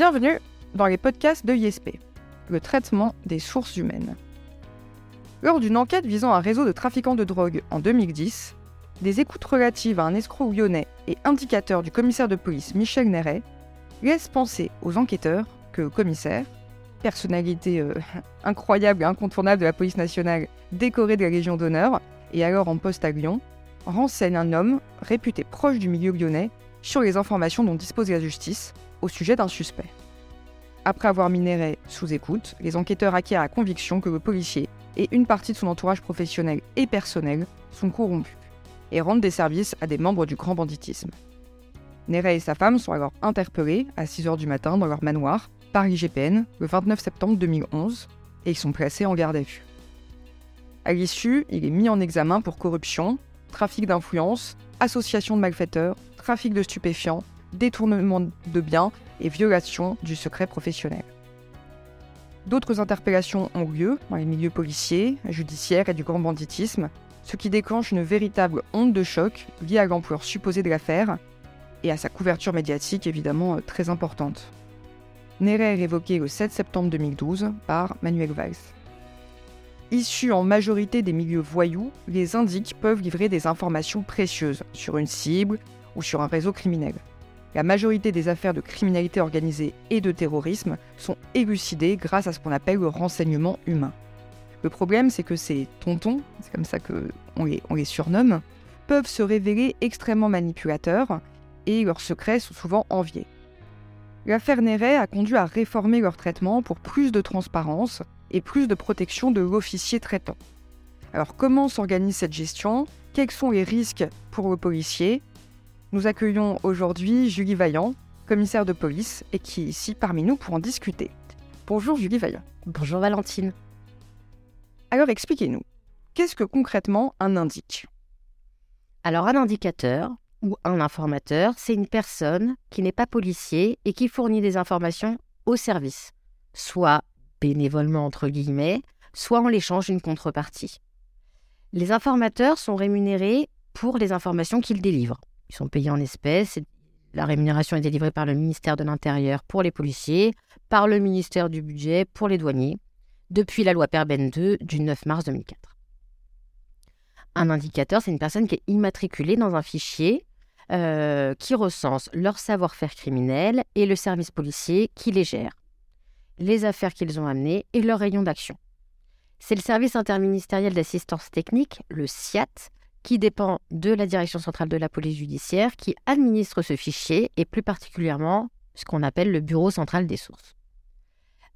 Bienvenue dans les podcasts de ISP, le traitement des sources humaines. Lors d'une enquête visant un réseau de trafiquants de drogue en 2010, des écoutes relatives à un escroc lyonnais et indicateur du commissaire de police Michel Néret laissent penser aux enquêteurs que le commissaire, personnalité euh, incroyable et incontournable de la police nationale, décoré de la Légion d'honneur et alors en poste à Lyon, renseigne un homme réputé proche du milieu lyonnais sur les informations dont dispose la justice au sujet d'un suspect. Après avoir minéré sous écoute, les enquêteurs acquièrent la conviction que le policier et une partie de son entourage professionnel et personnel sont corrompus et rendent des services à des membres du grand banditisme. Néret et sa femme sont alors interpellés à 6h du matin dans leur manoir par l'IGPN le 29 septembre 2011 et ils sont placés en garde à vue. À l'issue, il est mis en examen pour corruption, trafic d'influence, association de malfaiteurs, trafic de stupéfiants, détournement de biens et violation du secret professionnel. D'autres interpellations ont lieu dans les milieux policiers, judiciaires et du grand banditisme, ce qui déclenche une véritable onde de choc liée à l'ampleur supposée de l'affaire et à sa couverture médiatique évidemment euh, très importante. Néret est révoqué le 7 septembre 2012 par Manuel Valls. Issus en majorité des milieux voyous, les indiques peuvent livrer des informations précieuses sur une cible ou sur un réseau criminel. La majorité des affaires de criminalité organisée et de terrorisme sont élucidées grâce à ce qu'on appelle le renseignement humain. Le problème, c'est que ces tontons, c'est comme ça qu'on les, on les surnomme, peuvent se révéler extrêmement manipulateurs et leurs secrets sont souvent enviés. L'affaire Néret a conduit à réformer leur traitement pour plus de transparence et plus de protection de l'officier traitant. Alors comment s'organise cette gestion? Quels sont les risques pour le policier? Nous accueillons aujourd'hui Julie Vaillant, commissaire de police, et qui est ici parmi nous pour en discuter. Bonjour Julie Vaillant. Bonjour Valentine. Alors expliquez-nous, qu'est-ce que concrètement un indique? Alors un indicateur ou un informateur, c'est une personne qui n'est pas policier et qui fournit des informations au service, soit bénévolement entre guillemets, soit en l'échange d'une contrepartie. Les informateurs sont rémunérés pour les informations qu'ils délivrent. Ils sont payés en espèces. La rémunération est délivrée par le ministère de l'Intérieur pour les policiers, par le ministère du Budget pour les douaniers, depuis la loi Perben 2 du 9 mars 2004. Un indicateur, c'est une personne qui est immatriculée dans un fichier euh, qui recense leur savoir-faire criminel et le service policier qui les gère, les affaires qu'ils ont amenées et leur rayon d'action. C'est le service interministériel d'assistance technique, le SIAT, qui dépend de la Direction centrale de la police judiciaire, qui administre ce fichier et plus particulièrement ce qu'on appelle le Bureau central des sources.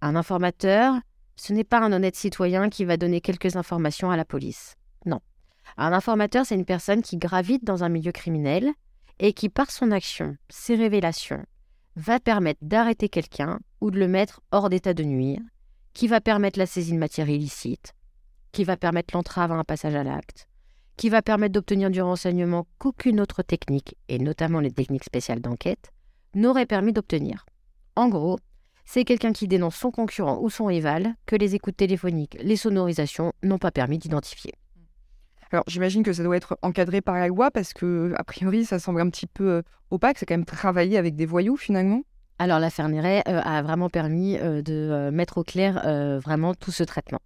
Un informateur, ce n'est pas un honnête citoyen qui va donner quelques informations à la police. Non. Un informateur, c'est une personne qui gravite dans un milieu criminel et qui, par son action, ses révélations, va permettre d'arrêter quelqu'un ou de le mettre hors d'état de nuire, qui va permettre la saisie de matière illicite, qui va permettre l'entrave à un passage à l'acte, qui va permettre d'obtenir du renseignement qu'aucune autre technique, et notamment les techniques spéciales d'enquête, n'aurait permis d'obtenir. En gros, c'est quelqu'un qui dénonce son concurrent ou son rival que les écoutes téléphoniques, les sonorisations n'ont pas permis d'identifier. Alors j'imagine que ça doit être encadré par la loi parce que, a priori, ça semble un petit peu euh, opaque. C'est quand même travailler avec des voyous finalement. Alors l'affaire Néret euh, a vraiment permis euh, de mettre au clair vraiment tout ce traitement.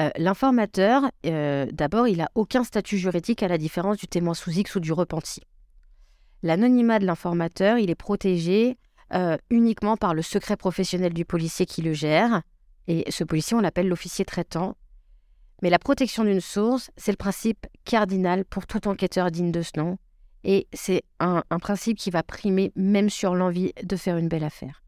Euh, l'informateur, euh, d'abord, il n'a aucun statut juridique à la différence du témoin sous X ou du repenti. L'anonymat de l'informateur, il est protégé euh, uniquement par le secret professionnel du policier qui le gère. Et ce policier, on l'appelle l'officier traitant. Mais la protection d'une source, c'est le principe cardinal pour tout enquêteur digne de ce nom. Et c'est un principe qui va primer même sur l'envie de faire une belle affaire.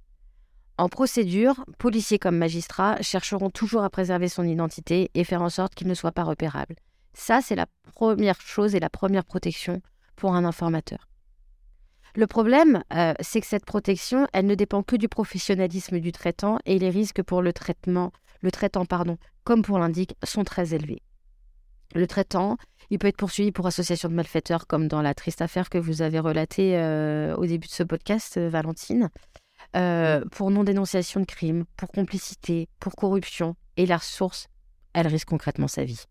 En procédure, policiers comme magistrats chercheront toujours à préserver son identité et faire en sorte qu'il ne soit pas repérable. Ça, c'est la première chose et la première protection pour un informateur. Le problème, euh, c'est que cette protection, elle ne dépend que du professionnalisme du traitant et les risques pour le traitement, le traitant, pardon, comme pour l'indique, sont très élevés. Le traitant, il peut être poursuivi pour association de malfaiteurs, comme dans la triste affaire que vous avez relatée euh, au début de ce podcast, euh, Valentine. Euh, pour non-dénonciation de crime, pour complicité, pour corruption, et la source, elle risque concrètement sa vie.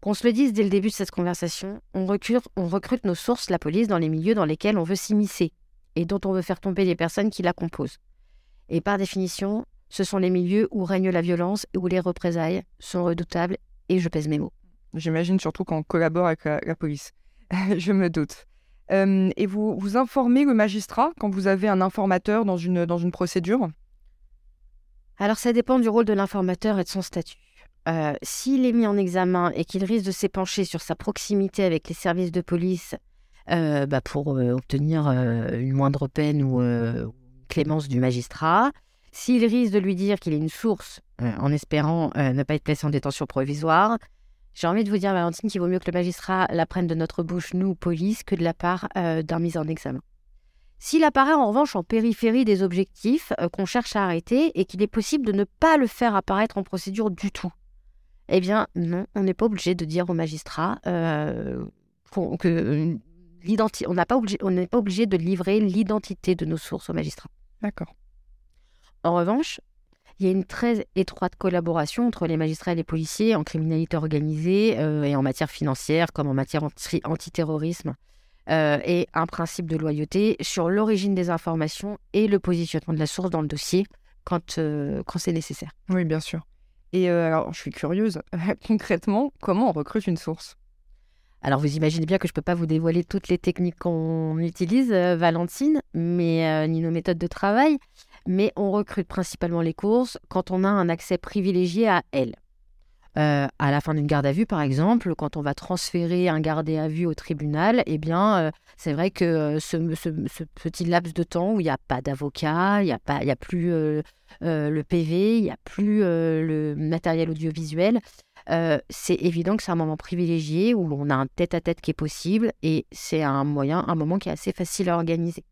Qu'on se le dise dès le début de cette conversation, on recrute, on recrute nos sources, la police, dans les milieux dans lesquels on veut s'immiscer et dont on veut faire tomber les personnes qui la composent. Et par définition, ce sont les milieux où règne la violence et où les représailles sont redoutables, et je pèse mes mots. J'imagine surtout quand on collabore avec la, police. je me doute. Euh, et vous, vous informez le magistrat quand vous avez un informateur dans une, dans une procédure? Alors ça dépend du rôle de l'informateur et de son statut. Euh, s'il est mis en examen et qu'il risque de s'épancher sur sa proximité avec les services de police euh, bah, pour obtenir une moindre peine ou clémence du magistrat, s'il risque de lui dire qu'il est une source en espérant ne pas être placé en détention provisoire, j'ai envie de vous dire, Valentine, qu'il vaut mieux que le magistrat l'apprenne de notre bouche, nous, police, que de la part euh, d'un mise en examen. S'il apparaît en revanche en périphérie des objectifs euh, qu'on cherche à arrêter et qu'il est possible de ne pas le faire apparaître en procédure du tout, eh bien non, on n'est pas obligé de dire au magistrat euh, que on n'est pas, pas obligé de livrer l'identité de nos sources au magistrat. D'accord. En revanche, il y a une très étroite collaboration entre les magistrats et les policiers en criminalité organisée euh, et en matière financière comme en matière antiterrorisme. Euh, et un principe de loyauté sur l'origine des informations et le positionnement de la source dans le dossier quand, euh, quand c'est nécessaire. Oui, bien sûr. Et alors, je suis curieuse, concrètement, comment on recrute une source? Alors vous imaginez bien que je ne peux pas vous dévoiler toutes les techniques qu'on utilise, Valentine, mais ni nos méthodes de travail mais on recrute principalement les courses quand on a un accès privilégié à elles. Euh, à la fin d'une garde à vue, par exemple, quand on va transférer un gardé à vue au tribunal, eh bien, euh, c'est vrai que euh, ce, petit laps de temps où il n'y a pas d'avocat, il n'y a, pas, a plus le PV, il n'y a plus le matériel audiovisuel, c'est évident que c'est un moment privilégié où on a un tête-à-tête -tête qui est possible et c'est un moyen, un moment qui est assez facile à organiser.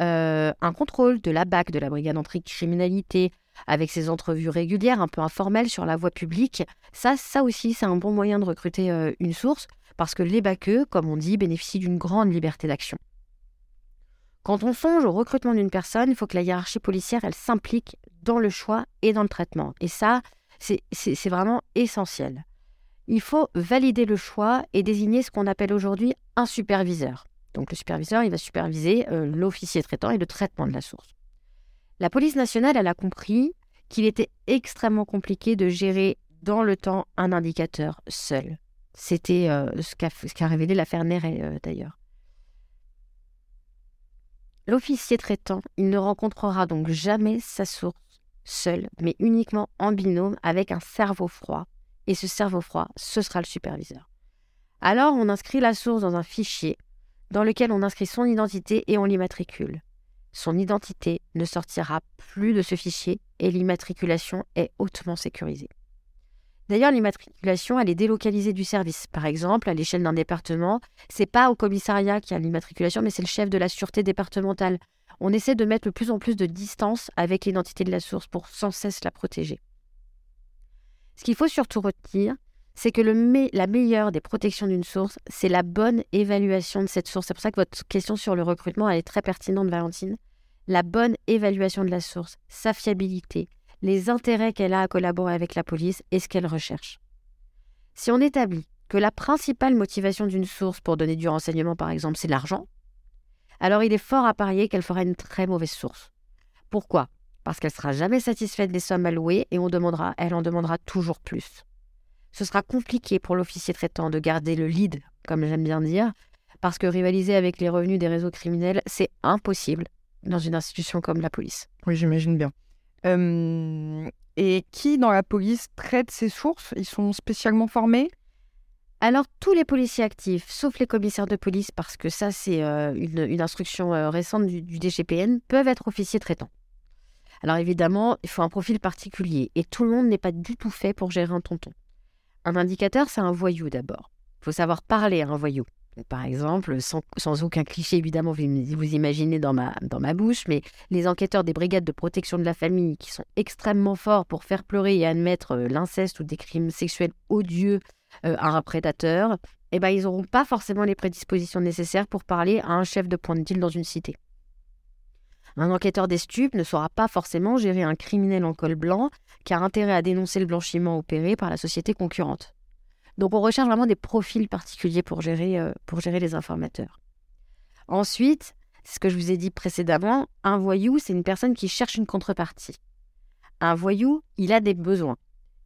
Euh, un contrôle de la BAC, de la brigade anti-criminalité, avec ses entrevues régulières, un peu informelles sur la voie publique, ça, ça aussi, c'est un bon moyen de recruter euh, une source, parce que les BACeux, comme on dit, bénéficient d'une grande liberté d'action. Quand on songe au recrutement d'une personne, il faut que la hiérarchie policière, elle s'implique dans le choix et dans le traitement. Et ça, c'est vraiment essentiel. Il faut valider le choix et désigner ce qu'on appelle aujourd'hui un superviseur. Donc le superviseur, il va superviser euh, l'officier traitant et le traitement de la source. La police nationale, elle a compris qu'il était extrêmement compliqué de gérer dans le temps un indicateur seul. C'était euh, ce qu'a révélé l'affaire Néret euh, d'ailleurs. L'officier traitant, il ne rencontrera donc jamais sa source seul, mais uniquement en binôme avec un cerveau froid. Et ce cerveau froid, ce sera le superviseur. Alors on inscrit la source dans un fichier dans lequel on inscrit son identité et on l'immatricule. Son identité ne sortira plus de ce fichier et l'immatriculation est hautement sécurisée. D'ailleurs, l'immatriculation, elle est délocalisée du service. Par exemple, à l'échelle d'un département, c'est pas au commissariat qui a l'immatriculation, mais c'est le chef de la sûreté départementale. On essaie de mettre de plus en plus de distance avec l'identité de la source pour sans cesse la protéger. Ce qu'il faut surtout retenir, c'est que la meilleure des protections d'une source, c'est la bonne évaluation de cette source. C'est pour ça que votre question sur le recrutement, elle est très pertinente, Valentine. La bonne évaluation de la source, sa fiabilité, les intérêts qu'elle a à collaborer avec la police et ce qu'elle recherche. Si on établit que la principale motivation d'une source pour donner du renseignement, par exemple, c'est l'argent, alors il est fort à parier qu'elle fera une très mauvaise source. Pourquoi? Parce qu'elle sera jamais satisfaite des sommes allouées et elle en demandera toujours plus ce sera compliqué pour l'officier traitant de garder le lead, comme j'aime bien dire, parce que rivaliser avec les revenus des réseaux criminels, c'est impossible dans une institution comme la police. Oui, j'imagine bien. et qui dans la police traite ces sources? Ils sont spécialement formés? Alors, tous les policiers actifs, sauf les commissaires de police, parce que ça, c'est euh, une, instruction euh, récente du, du, DGPN, peuvent être officiers traitants. Alors, évidemment, il faut un profil particulier, et tout le monde n'est pas du tout fait pour gérer un tonton. Un indicateur, c'est un voyou d'abord. Il faut savoir parler à un voyou. Par exemple, sans, aucun cliché évidemment, vous, imaginez dans ma, dans ma bouche, mais les enquêteurs des brigades de protection de la famille qui sont extrêmement forts pour faire pleurer et admettre euh, l'inceste ou des crimes sexuels odieux euh, à un prédateur, eh ben, ils n'auront pas forcément les prédispositions nécessaires pour parler à un chef de point de deal dans une cité. Un enquêteur des stupes ne saura pas forcément gérer un criminel en col blanc qui a intérêt à dénoncer le blanchiment opéré par la société concurrente. Donc on recherche vraiment des profils particuliers pour gérer, euh, pour gérer les informateurs. Ensuite, c'est ce que je vous ai dit précédemment, un voyou, c'est une personne qui cherche une contrepartie. Un voyou, il a des besoins.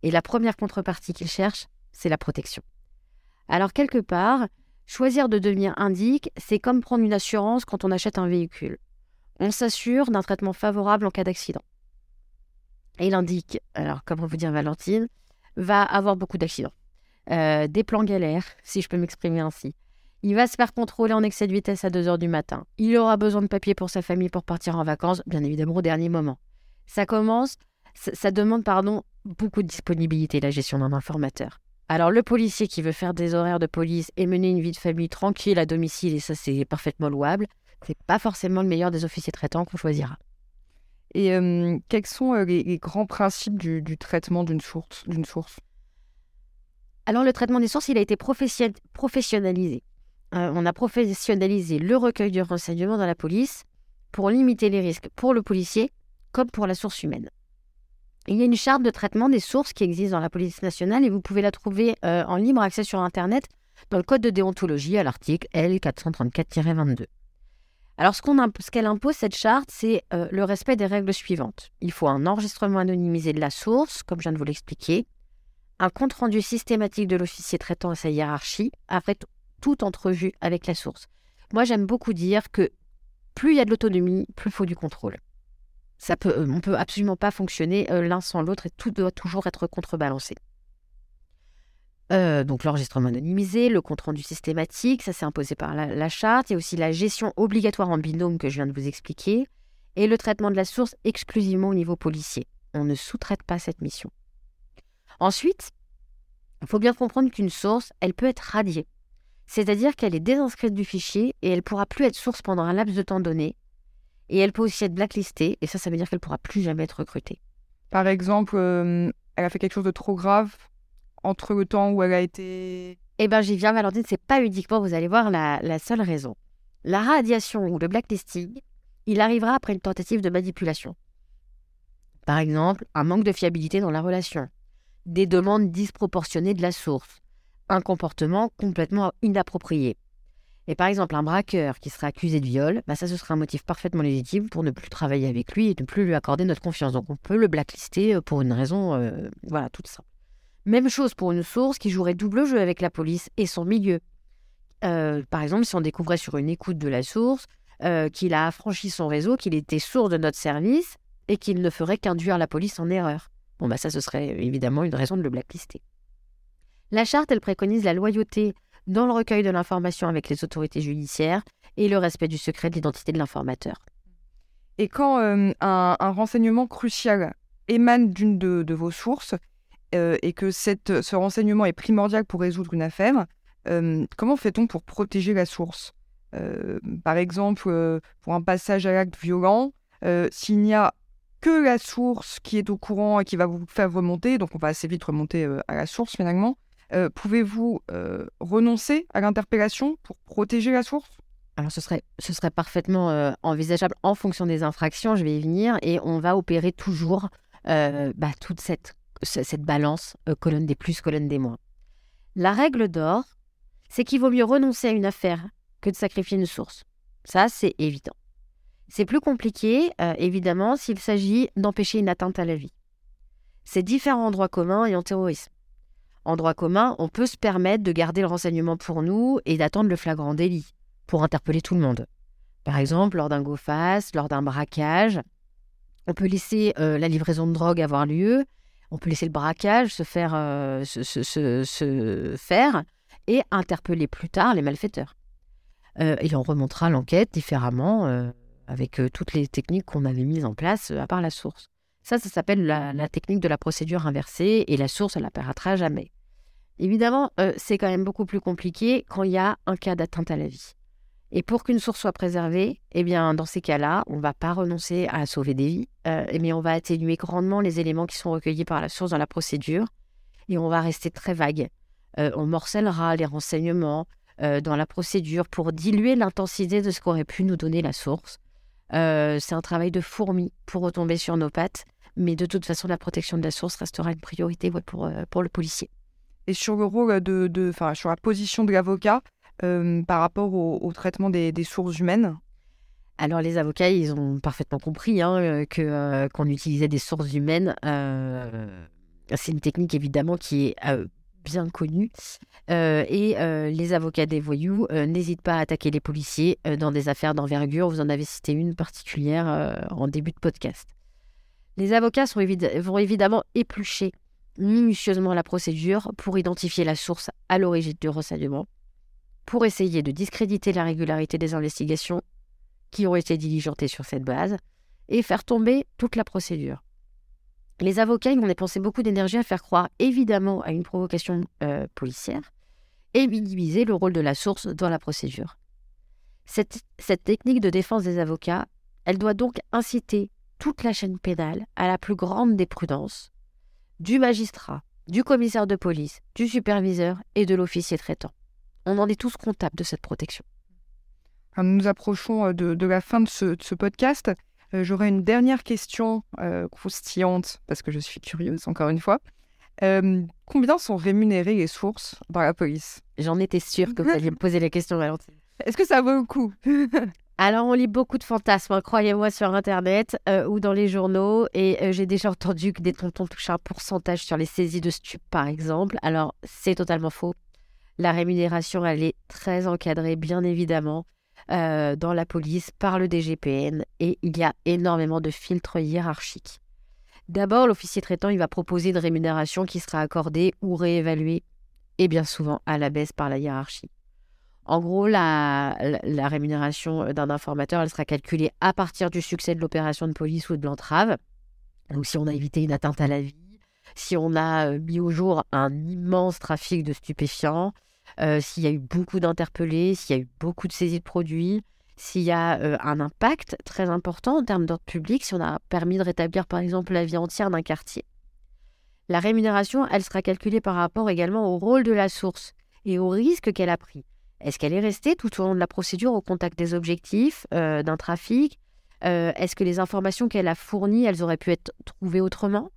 Et la première contrepartie qu'il cherche, c'est la protection. Alors quelque part, choisir de devenir indique, c'est comme prendre une assurance quand on achète un véhicule. On s'assure d'un traitement favorable en cas d'accident. Et l'indique, alors comment vous dire Valentine, va avoir beaucoup d'accidents. Euh, des plans galères, si je peux m'exprimer ainsi. Il va se faire contrôler en excès de vitesse à 2 heures du matin. Il aura besoin de papier pour sa famille pour partir en vacances, bien évidemment au dernier moment. Ça commence, ça, demande pardon, beaucoup de disponibilité, la gestion d'un informateur. Alors le policier qui veut faire des horaires de police et mener une vie de famille tranquille à domicile, et ça c'est parfaitement louable, c'est pas forcément le meilleur des officiers traitants qu'on choisira. Et euh, quels sont euh, les, grands principes du, traitement d'une source, source? Alors le traitement des sources, il a été professionnalisé. Euh, on a professionnalisé le recueil de renseignements dans la police pour limiter les risques pour le policier comme pour la source humaine. Il y a une charte de traitement des sources qui existe dans la police nationale et vous pouvez la trouver en libre accès sur Internet dans le code de déontologie à l'article L434-22. Alors, ce qu'elle impose, cette charte, c'est euh, le respect des règles suivantes. Il faut un enregistrement anonymisé de la source, comme je viens de vous l'expliquer, un compte-rendu systématique de l'officier traitant et sa hiérarchie, après toute entrevue avec la source. Moi, j'aime beaucoup dire que plus il y a de l'autonomie, plus il faut du contrôle. Ça peut, euh, on ne peut absolument pas fonctionner euh, l'un sans l'autre et tout doit toujours être contrebalancé. Euh, donc l'enregistrement anonymisé, le compte-rendu systématique, ça s'est imposé par la, charte. Il y a aussi la gestion obligatoire en binôme que je viens de vous expliquer. Et le traitement de la source exclusivement au niveau policier. On ne sous-traite pas cette mission. Ensuite, il faut bien comprendre qu'une source, elle peut être radiée. C'est-à-dire qu'elle est désinscrite du fichier et elle ne pourra plus être source pendant un laps de temps donné. Et elle peut aussi être blacklistée, et ça, ça veut dire qu'elle ne pourra plus jamais être recrutée. Par exemple, euh, elle a fait quelque chose de trop grave, entre le temps où elle a été... Eh bien, j'y viens, Valentine, c'est pas uniquement, vous allez voir, la, seule raison. La radiation ou le blacklisting, il arrivera après une tentative de manipulation. Par exemple, un manque de fiabilité dans la relation, des demandes disproportionnées de la source, un comportement complètement inapproprié. Et par exemple, un braqueur qui serait accusé de viol, bah ça ce serait un motif parfaitement légitime pour ne plus travailler avec lui et ne plus lui accorder notre confiance. Donc on peut le blacklister euh, pour une raison, euh, voilà, toute simple. Même chose pour une source qui jouerait double jeu avec la police et son milieu. Euh, par exemple, si on découvrait sur une écoute de la source euh, qu'il a affranchi son réseau, qu'il était sourd de notre service et qu'il ne ferait qu'induire la police en erreur. Bon, bah ça, ce serait évidemment une raison de le blacklister. La charte, elle préconise la loyauté dans le recueil de l'information avec les autorités judiciaires et le respect du secret de l'identité de l'informateur. Et quand euh, un, renseignement crucial émane d'une de, vos sources, euh, et que ce renseignement est primordial pour résoudre une affaire, euh, comment fait-on pour protéger la source? Euh, Par exemple, pour un passage à l'acte violent, s'il n'y a que la source qui est au courant et qui va vous faire remonter, donc on va assez vite remonter à la source finalement, pouvez-vous renoncer à l'interpellation pour protéger la source? Alors ce serait, ce serait parfaitement envisageable en fonction des infractions, je vais y venir, et on va opérer toujours bah, toute cette cette balance euh, colonne des plus, colonne des moins. La règle d'or, c'est qu'il vaut mieux renoncer à une affaire que de sacrifier une source. Ça, c'est évident. C'est plus compliqué, euh, évidemment, s'il s'agit d'empêcher une atteinte à la vie. C'est différent en droit commun et en terrorisme. En droit commun, on peut se permettre de garder le renseignement pour nous et d'attendre le flagrant délit pour interpeller tout le monde. Par exemple, lors d'un go-face, lors d'un braquage, on peut laisser euh, la livraison de drogue avoir lieu on peut laisser le braquage se faire, euh, se, faire et interpeller plus tard les malfaiteurs. Euh, et on remontera l'enquête différemment euh, avec toutes les techniques qu'on avait mises en place à part la source. Ça, ça s'appelle la, technique de la procédure inversée et la source, elle n'apparaîtra jamais. Évidemment, c'est quand même beaucoup plus compliqué quand il y a un cas d'atteinte à la vie. Et pour qu'une source soit préservée, eh bien, dans ces cas-là, on ne va pas renoncer à sauver des vies, euh, mais on va atténuer grandement les éléments qui sont recueillis par la source dans la procédure, et on va rester très vague. Euh, on morcellera les renseignements euh, dans la procédure pour diluer l'intensité de ce qu'aurait pu nous donner la source. c'est un travail de fourmi pour retomber sur nos pattes, mais de toute façon, la protection de la source restera une priorité pour, le policier. Et sur le rôle de, de sur la position de l'avocat, euh, par rapport au, traitement des, sources humaines Alors les avocats, ils ont parfaitement compris hein, que qu'on utilisait des sources humaines. c'est une technique évidemment qui est bien connue. et les avocats des voyous n'hésitent pas à attaquer les policiers dans des affaires d'envergure. Vous en avez cité une particulière en début de podcast. Les avocats vont évidemment éplucher minutieusement la procédure pour identifier la source à l'origine du renseignement, pour essayer de discréditer la régularité des investigations qui ont été diligentées sur cette base et faire tomber toute la procédure. Les avocats vont dépenser beaucoup d'énergie à faire croire évidemment à une provocation euh, policière et minimiser le rôle de la source dans la procédure. Cette, cette technique de défense des avocats, elle doit donc inciter toute la chaîne pénale à la plus grande des prudences, du magistrat, du commissaire de police, du superviseur et de l'officier traitant. On en est tous comptables de cette protection. Nous nous approchons euh, de, la fin de ce, podcast. Euh, j'aurais une dernière question euh, croustillante, parce que je suis curieuse, encore une fois. combien sont rémunérées les sources dans la police? J'en étais sûre que vous alliez me poser la question, Valentine. Est-ce que ça vaut le coup? Alors, on lit beaucoup de fantasmes, hein, croyez-moi, sur Internet euh, ou dans les journaux. Et euh, j'ai déjà entendu que des tontons touchent un pourcentage sur les saisies de stupes, par exemple. Alors, c'est totalement faux. La rémunération, elle est très encadrée, bien évidemment, euh, dans la police par le DGPN. Et il y a énormément de filtres hiérarchiques. D'abord, l'officier traitant, il va proposer une rémunération qui sera accordée ou réévaluée, et bien souvent à la baisse par la hiérarchie. En gros, la, rémunération d'un informateur, elle sera calculée à partir du succès de l'opération de police ou de l'entrave. Donc, si on a évité une atteinte à la vie, si on a euh, mis au jour un immense trafic de stupéfiants, euh, s'il y a eu beaucoup d'interpellés, s'il y a eu beaucoup de saisies de produits, s'il y a un impact très important en termes d'ordre public, si on a permis de rétablir par exemple la vie entière d'un quartier. La rémunération, elle sera calculée par rapport également au rôle de la source et au risque qu'elle a pris. Est-ce qu'elle est restée tout au long de la procédure au contact des objectifs euh, d'un trafic? Euh, Est-ce que les informations qu'elle a fournies, elles auraient pu être trouvées autrement?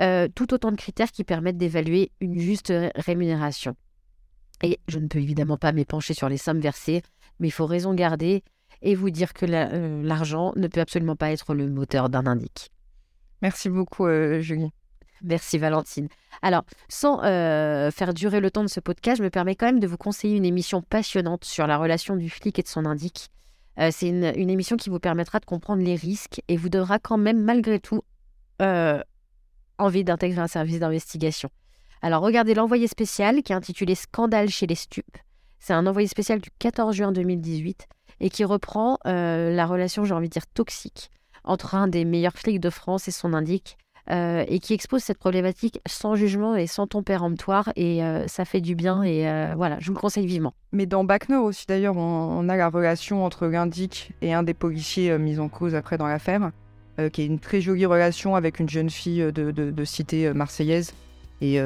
Euh, Tout autant de critères qui permettent d'évaluer une juste rémunération. Et je ne peux évidemment pas m'épancher sur les sommes versées, mais il faut raison garder et vous dire que l'argent ne peut absolument pas être le moteur d'un indique. Merci beaucoup, Julie. Merci Valentine. Alors, sans euh, faire durer le temps de ce podcast, je me permets quand même de vous conseiller une émission passionnante sur la relation du flic et de son indique. Euh, c'est une, émission qui vous permettra de comprendre les risques et vous donnera quand même malgré tout euh, envie d'intégrer un service d'investigation. Alors regardez l'envoyé spécial qui est intitulé Scandale chez les stupes. C'est un envoyé spécial du 14 juin 2018 et qui reprend la relation, j'ai envie de dire, toxique entre un des meilleurs flics de France et son indique, euh, et qui expose cette problématique sans jugement et sans ton péremptoire. Et euh, ça fait du bien. Et euh, voilà, je vous le conseille vivement. Mais dans Backnor aussi, d'ailleurs, on, a la relation entre l'indic et un des policiers mis en cause après dans l'affaire, qui est une très jolie relation avec une jeune fille de, cité marseillaise. Et,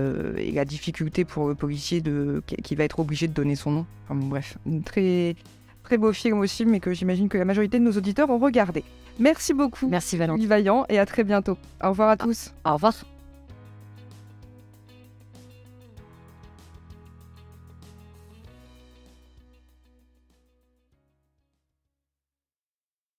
la difficulté pour le policier de, qui, va être obligé de donner son nom. Enfin, bref, très, très beau film aussi, mais que j'imagine que la majorité de nos auditeurs ont regardé. Merci beaucoup. Merci Valentin. Vaillant et à très bientôt. Au revoir à tous. Au revoir.